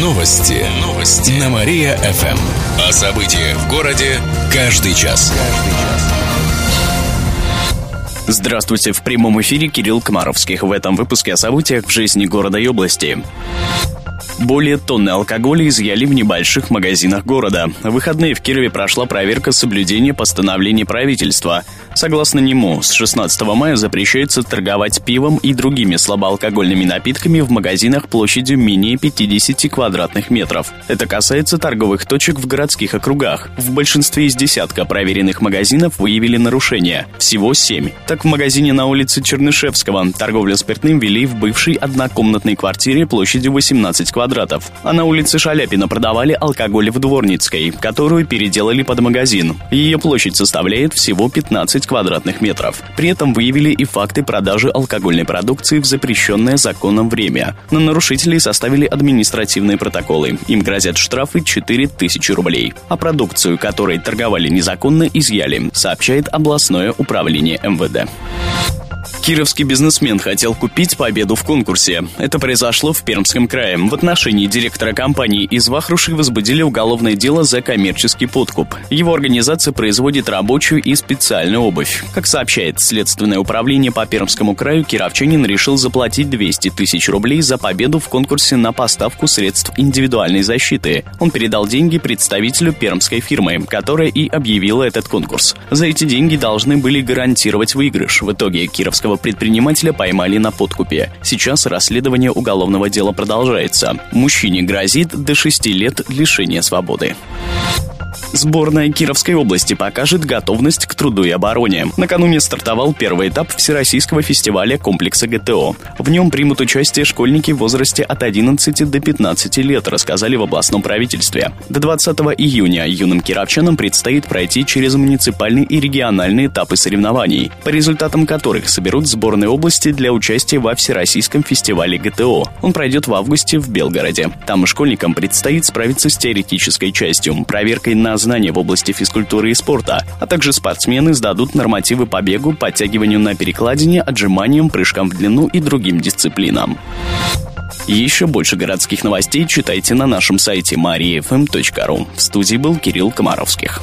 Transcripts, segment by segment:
Новости. Новости. На Мария-ФМ. О событиях в городе каждый час. Здравствуйте, в прямом эфире Кирилл Комаровских. В этом выпуске о событиях в жизни города и области. Более тонны алкоголя изъяли в небольших магазинах города. В выходные в Кирове прошла проверка соблюдения постановлений правительства. Согласно нему, с 16 мая запрещается торговать пивом и другими слабоалкогольными напитками в магазинах площадью менее 50 квадратных метров. Это касается торговых точек в городских округах. В большинстве из десятка проверенных магазинов выявили нарушения. Всего семь. Так в магазине на улице Чернышевского торговлю спиртным вели в бывшей однокомнатной квартире площадью 18 квадратов квадратов. А на улице Шаляпина продавали алкоголь в Дворницкой, которую переделали под магазин. Ее площадь составляет всего 15 квадратных метров. При этом выявили и факты продажи алкогольной продукции в запрещенное законом время. На нарушителей составили административные протоколы. Им грозят штрафы 4000 рублей. А продукцию, которой торговали незаконно, изъяли, сообщает областное управление МВД. Кировский бизнесмен хотел купить победу в конкурсе. Это произошло в Пермском крае. В отношении директора компании из Вахруши возбудили уголовное дело за коммерческий подкуп. Его организация производит рабочую и специальную обувь. Как сообщает Следственное управление по Пермскому краю, кировчанин решил заплатить 200 тысяч рублей за победу в конкурсе на поставку средств индивидуальной защиты. Он передал деньги представителю пермской фирмы, которая и объявила этот конкурс. За эти деньги должны были гарантировать выигрыш. В итоге Кировского российского предпринимателя поймали на подкупе. Сейчас расследование уголовного дела продолжается. Мужчине грозит до 6 лет лишения свободы. Сборная Кировской области покажет готовность к труду и обороне. Накануне стартовал первый этап Всероссийского фестиваля комплекса ГТО. В нем примут участие школьники в возрасте от 11 до 15 лет, рассказали в областном правительстве. До 20 июня юным кировчанам предстоит пройти через муниципальные и региональные этапы соревнований, по результатам которых соберут сборные области для участия во Всероссийском фестивале ГТО. Он пройдет в августе в Белгороде. Там школьникам предстоит справиться с теоретической частью, проверкой на знания в области физкультуры и спорта, а также спортсмены сдадут нормативы по бегу, подтягиванию на перекладине, отжиманиям, прыжкам в длину и другим дисциплинам. Еще больше городских новостей читайте на нашем сайте mariafm.ru. В студии был Кирилл Комаровских.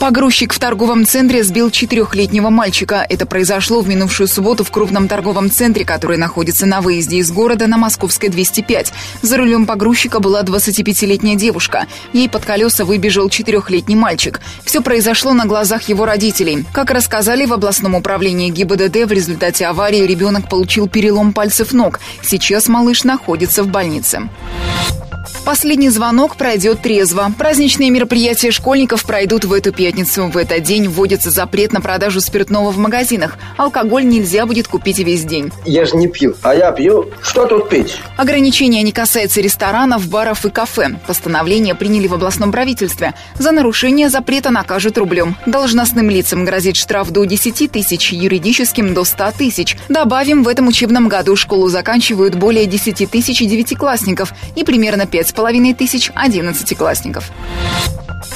Погрузчик в торговом центре сбил четырехлетнего мальчика. Это произошло в минувшую субботу в крупном торговом центре, который находится на выезде из города на Московской 205. За рулем погрузчика была 25-летняя девушка. Ей под колеса выбежал четырехлетний мальчик. Все произошло на глазах его родителей. Как рассказали в областном управлении ГИБДД, в результате аварии ребенок получил перелом пальцев ног. Сейчас малыш находится в больнице. Последний звонок пройдет трезво. Праздничные мероприятия школьников пройдут в эту пятницу. В этот день вводится запрет на продажу спиртного в магазинах. Алкоголь нельзя будет купить весь день. Я же не пью. А я пью. Что тут пить? Ограничения не касаются ресторанов, баров и кафе. Постановление приняли в областном правительстве. За нарушение запрета накажут рублем. Должностным лицам грозит штраф до 10 тысяч, юридическим до 100 тысяч. Добавим, в этом учебном году школу заканчивают более 10 тысяч девятиклассников и примерно 5 половиной тысяч одиннадцатиклассников.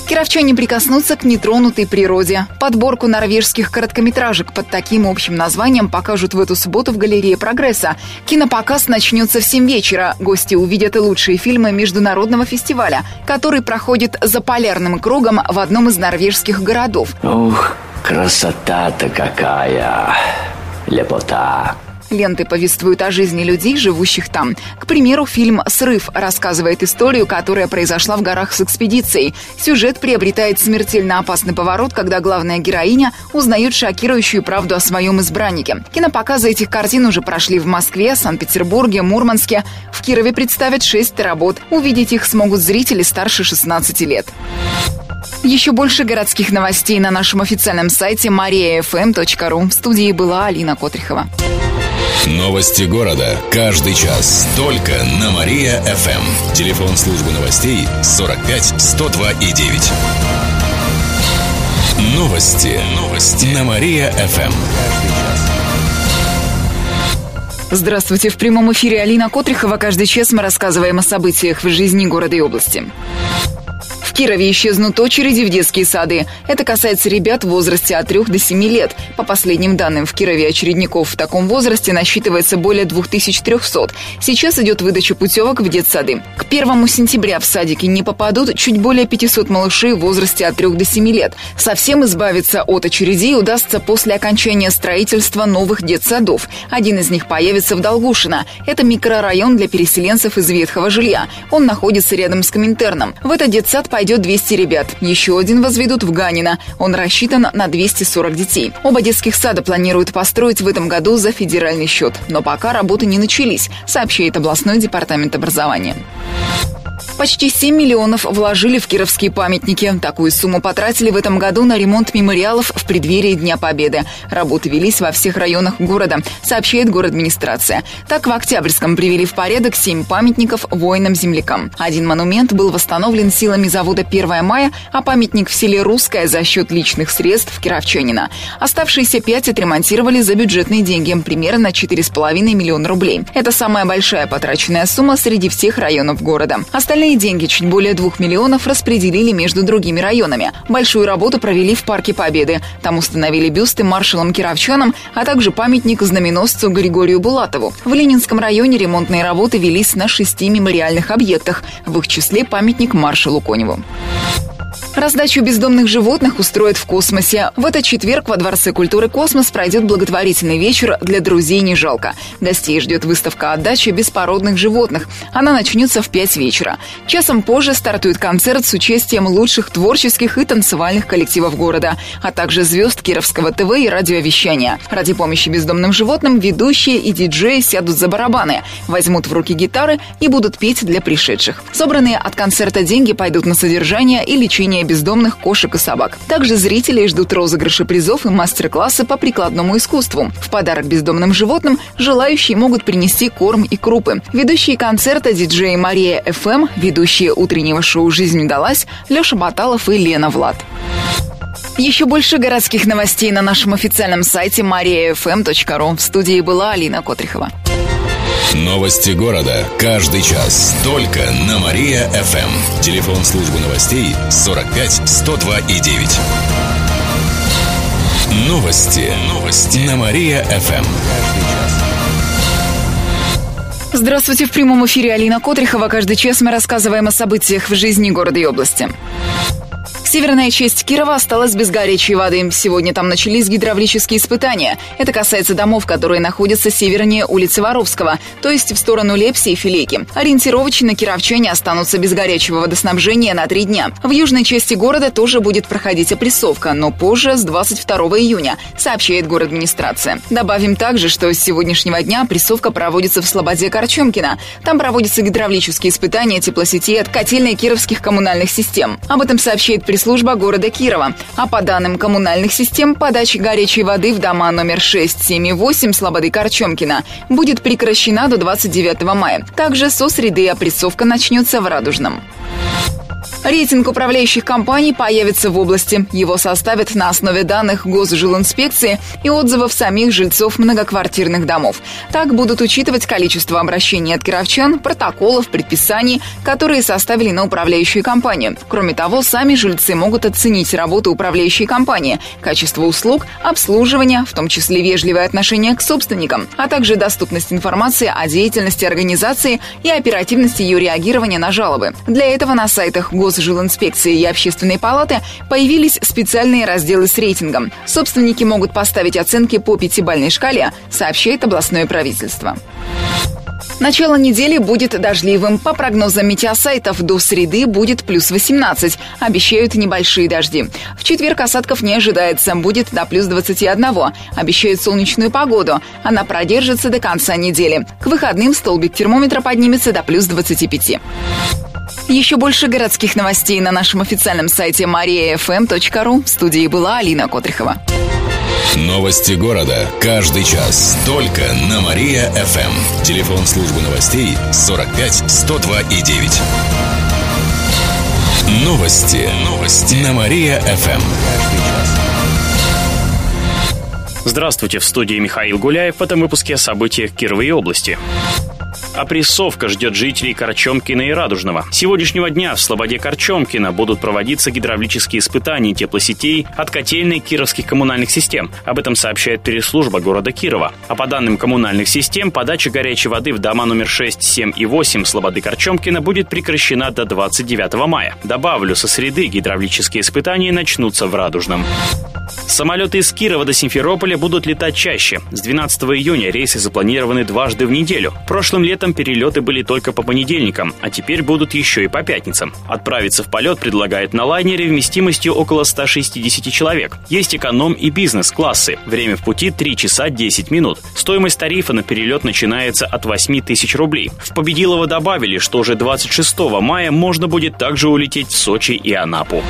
Кировчане прикоснутся к нетронутой природе. Подборку норвежских короткометражек под таким общим названием покажут в эту субботу в галерее «Прогресса». Кинопоказ начнется в 7 вечера. Гости увидят и лучшие фильмы международного фестиваля, который проходит за полярным кругом в одном из норвежских городов. Ух, красота-то какая! Лепота! Ленты повествуют о жизни людей, живущих там. К примеру, фильм «Срыв» рассказывает историю, которая произошла в горах с экспедицией. Сюжет приобретает смертельно опасный поворот, когда главная героиня узнает шокирующую правду о своем избраннике. Кинопоказы этих картин уже прошли в Москве, Санкт-Петербурге, Мурманске. В Кирове представят шесть работ. Увидеть их смогут зрители старше 16 лет. Еще больше городских новостей на нашем официальном сайте mariafm.ru. В студии была Алина Котрихова. Новости города. Каждый час. Только на Мария-ФМ. Телефон службы новостей 45 102 и 9. Новости. Новости. На Мария-ФМ. Здравствуйте. В прямом эфире Алина Котрихова. Каждый час мы рассказываем о событиях в жизни города и области. В Кирове исчезнут очереди в детские сады. Это касается ребят в возрасте от 3 до 7 лет. По последним данным, в Кирове очередников в таком возрасте насчитывается более 2300. Сейчас идет выдача путевок в детсады. К 1 сентября в садики не попадут чуть более 500 малышей в возрасте от 3 до 7 лет. Совсем избавиться от очередей удастся после окончания строительства новых детсадов. Один из них появится в Долгушино. Это микрорайон для переселенцев из ветхого жилья. Он находится рядом с Коминтерном. В этот детсад поедет пойдет 200 ребят. Еще один возведут в Ганина. Он рассчитан на 240 детей. Оба детских сада планируют построить в этом году за федеральный счет. Но пока работы не начались, сообщает областной департамент образования. Почти 7 миллионов вложили в кировские памятники. Такую сумму потратили в этом году на ремонт мемориалов в преддверии Дня Победы. Работы велись во всех районах города, сообщает город администрация. Так, в Октябрьском привели в порядок 7 памятников воинам-землякам. Один монумент был восстановлен силами завода 1 мая, а памятник в селе Русское за счет личных средств кировчанина. Оставшиеся 5 отремонтировали за бюджетные деньги, примерно 4,5 миллиона рублей. Это самая большая потраченная сумма среди всех районов города. Остальные деньги, чуть более двух миллионов, распределили между другими районами. Большую работу провели в Парке Победы. Там установили бюсты маршалам-кировчанам, а также памятник знаменосцу Григорию Булатову. В Ленинском районе ремонтные работы велись на шести мемориальных объектах, в их числе памятник маршалу Коневу. Раздачу бездомных животных устроят в космосе. В этот четверг во Дворце культуры «Космос» пройдет благотворительный вечер для друзей «Не жалко». Гостей ждет выставка отдачи беспородных животных. Она начнется в 5 вечера. Часом позже стартует концерт с участием лучших творческих и танцевальных коллективов города, а также звезд Кировского ТВ и радиовещания. Ради помощи бездомным животным ведущие и диджеи сядут за барабаны, возьмут в руки гитары и будут петь для пришедших. Собранные от концерта деньги пойдут на содержание и лечение спасения бездомных кошек и собак. Также зрителей ждут розыгрыши призов и мастер-классы по прикладному искусству. В подарок бездомным животным желающие могут принести корм и крупы. Ведущие концерта диджеи Мария ФМ, ведущие утреннего шоу «Жизнь удалась» Леша Баталов и Лена Влад. Еще больше городских новостей на нашем официальном сайте mariafm.ru. В студии была Алина Котрихова. Новости города. Каждый час. Только на Мария-ФМ. Телефон службы новостей 45 102 и 9. Новости. Новости. На Мария-ФМ. Здравствуйте. В прямом эфире Алина Котрихова. Каждый час мы рассказываем о событиях в жизни города и области. Северная часть Кирова осталась без горячей воды. Сегодня там начались гидравлические испытания. Это касается домов, которые находятся севернее улицы Воровского, то есть в сторону Лепси и Филейки. Ориентировочно кировчане останутся без горячего водоснабжения на три дня. В южной части города тоже будет проходить опрессовка, но позже, с 22 июня, сообщает город администрация. Добавим также, что с сегодняшнего дня опрессовка проводится в Слободе Корчемкина. Там проводятся гидравлические испытания теплосетей от котельной кировских коммунальных систем. Об этом сообщает пресс служба города Кирова. А по данным коммунальных систем, подача горячей воды в дома номер 6, 7 и 8 Слободы Корчемкина будет прекращена до 29 мая. Также со среды опрессовка начнется в Радужном. Рейтинг управляющих компаний появится в области. Его составят на основе данных Госжилинспекции и отзывов самих жильцов многоквартирных домов. Так будут учитывать количество обращений от кировчан, протоколов, предписаний, которые составили на управляющую компанию. Кроме того, сами жильцы могут оценить работу управляющей компании, качество услуг, обслуживание, в том числе вежливое отношение к собственникам, а также доступность информации о деятельности организации и оперативности ее реагирования на жалобы. Для этого на сайтах Госжилинспекции и Общественной палаты появились специальные разделы с рейтингом. Собственники могут поставить оценки по пятибалльной шкале, сообщает областное правительство. Начало недели будет дождливым. По прогнозам метеосайтов, до среды будет плюс 18. Обещают небольшие дожди. В четверг осадков не ожидается. Будет до плюс 21. Обещают солнечную погоду. Она продержится до конца недели. К выходным столбик термометра поднимется до плюс 25. Еще больше городских новостей на нашем официальном сайте mariafm.ru. В студии была Алина Котрихова. Новости города. Каждый час. Только на Мария-ФМ. Телефон службы новостей 45 102 и 9. Новости. Новости. На Мария-ФМ. Здравствуйте, в студии Михаил Гуляев. В этом выпуске о событиях Кировой области. Опрессовка ждет жителей Корчомкина и Радужного. С сегодняшнего дня в Слободе Корчомкина будут проводиться гидравлические испытания теплосетей от котельной кировских коммунальных систем. Об этом сообщает пресс-служба города Кирова. А по данным коммунальных систем, подача горячей воды в дома номер 6, 7 и 8 Слободы Корчомкина будет прекращена до 29 мая. Добавлю, со среды гидравлические испытания начнутся в Радужном. Самолеты из Кирова до Симферополя будут летать чаще. С 12 июня рейсы запланированы дважды в неделю. Прошлым летом перелеты были только по понедельникам, а теперь будут еще и по пятницам. Отправиться в полет предлагает на лайнере вместимостью около 160 человек. Есть эконом и бизнес-классы. Время в пути 3 часа 10 минут. Стоимость тарифа на перелет начинается от 8 тысяч рублей. В Победилово добавили, что уже 26 мая можно будет также улететь в Сочи и Анапу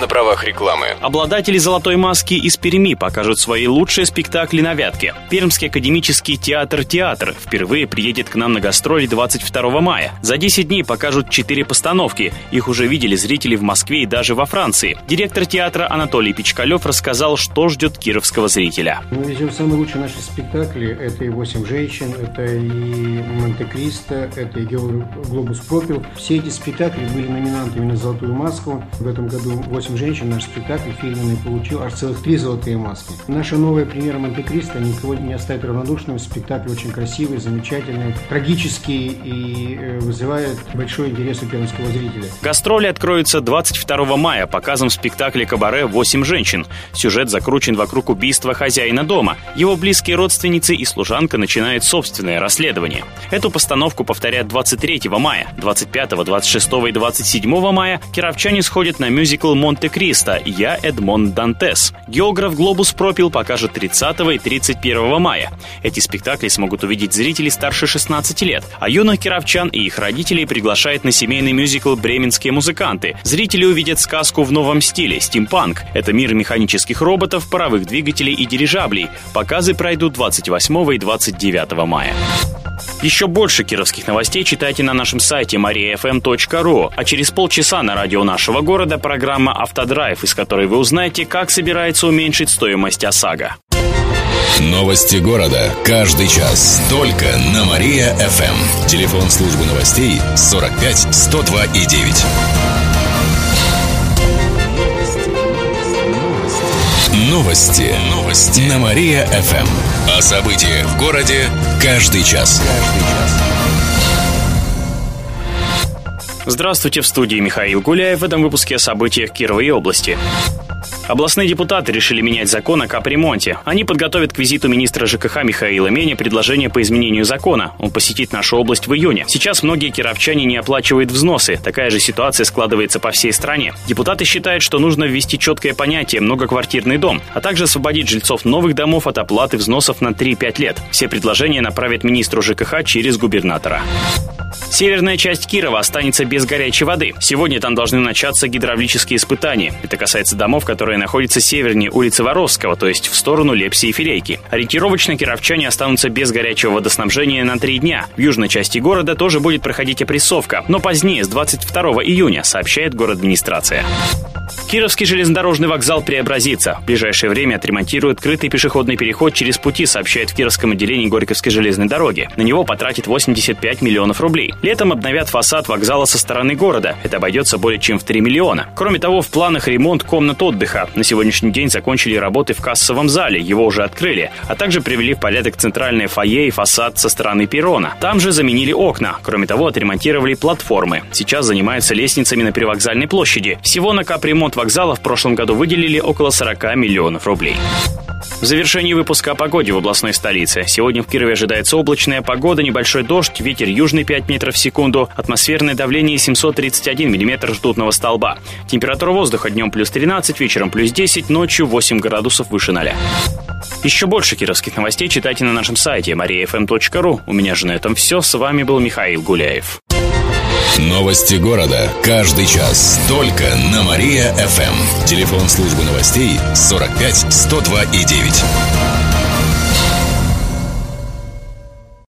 на правах рекламы. Обладатели «Золотой маски» из Перми покажут свои лучшие спектакли на Вятке. Пермский академический театр «Театр» впервые приедет к нам на гастроли 22 мая. За 10 дней покажут 4 постановки. Их уже видели зрители в Москве и даже во Франции. Директор театра Анатолий Пичкалев рассказал, что ждет кировского зрителя. Мы везем самые лучшие наши спектакли. Это и «Восемь женщин», это и «Монте-Кристо», это и «Глобус пропил». Все эти спектакли были номинантами на «Золотую маску». В этом году «Восемь «Восемь женщин» наш спектакль фирменный получил аж целых три золотые маски. Наша новая премьера «Монте-Кристо» никого не оставит равнодушным. Спектакль очень красивый, замечательный, трагический и э, вызывает большой интерес у пермского зрителя. Гастроли откроются 22 мая показом спектакля «Кабаре. Восемь женщин». Сюжет закручен вокруг убийства хозяина дома. Его близкие родственницы и служанка начинают собственное расследование. Эту постановку повторят 23 мая, 25, 26 и 27 мая кировчане сходят на мюзикл «Монте Монте-Кристо «Я Эдмон Дантес». Географ «Глобус пропил» покажет 30 и 31 мая. Эти спектакли смогут увидеть зрители старше 16 лет, а юных кировчан и их родителей приглашает на семейный мюзикл «Бременские музыканты». Зрители увидят сказку в новом стиле – стимпанк. Это мир механических роботов, паровых двигателей и дирижаблей. Показы пройдут 28 и 29 мая. Еще больше кировских новостей читайте на нашем сайте mariafm.ru, а через полчаса на радио нашего города программа «Автодрайв», из которой вы узнаете, как собирается уменьшить стоимость ОСАГО. Новости города. Каждый час. Только на Мария-ФМ. Телефон службы новостей 45 102 и 9. Новости. Новости. На Мария-ФМ. О событиях в городе каждый час. Здравствуйте, в студии Михаил Гуляев. В этом выпуске о событиях Кировой области. Областные депутаты решили менять закон о капремонте. Они подготовят к визиту министра ЖКХ Михаила Меня предложение по изменению закона. Он посетит нашу область в июне. Сейчас многие кировчане не оплачивают взносы. Такая же ситуация складывается по всей стране. Депутаты считают, что нужно ввести четкое понятие «многоквартирный дом», а также освободить жильцов новых домов от оплаты взносов на 3-5 лет. Все предложения направят министру ЖКХ через губернатора. Северная часть Кирова останется без горячей воды. Сегодня там должны начаться гидравлические испытания. Это касается домов, которые находятся севернее улицы Воровского, то есть в сторону Лепси и Филейки. Ориентировочно кировчане останутся без горячего водоснабжения на три дня. В южной части города тоже будет проходить опрессовка, но позднее, с 22 июня, сообщает город администрация. Кировский железнодорожный вокзал преобразится. В ближайшее время отремонтируют крытый пешеходный переход через пути, сообщает в Кировском отделении Горьковской железной дороги. На него потратит 85 миллионов рублей. Летом обновят фасад вокзала со стороны города. Это обойдется более чем в 3 миллиона. Кроме того, в планах ремонт комнат отдыха. На сегодняшний день закончили работы в кассовом зале, его уже открыли, а также привели в порядок центральное фойе и фасад со стороны перрона. Там же заменили окна. Кроме того, отремонтировали платформы. Сейчас занимаются лестницами на привокзальной площади. Всего на капремонт вокзала в прошлом году выделили около 40 миллионов рублей. В завершении выпуска о погоде в областной столице. Сегодня в Кирове ожидается облачная погода, небольшой дождь, ветер южный 5 метров в секунду, атмосферное давление 731 миллиметр ртутного столба. Температура воздуха днем плюс 13, вечером плюс 10, ночью 8 градусов выше 0. Еще больше кировских новостей читайте на нашем сайте mariafm.ru. У меня же на этом все. С вами был Михаил Гуляев. Новости города. Каждый час. Только на Мария-ФМ. Телефон службы новостей 45 102 и 9.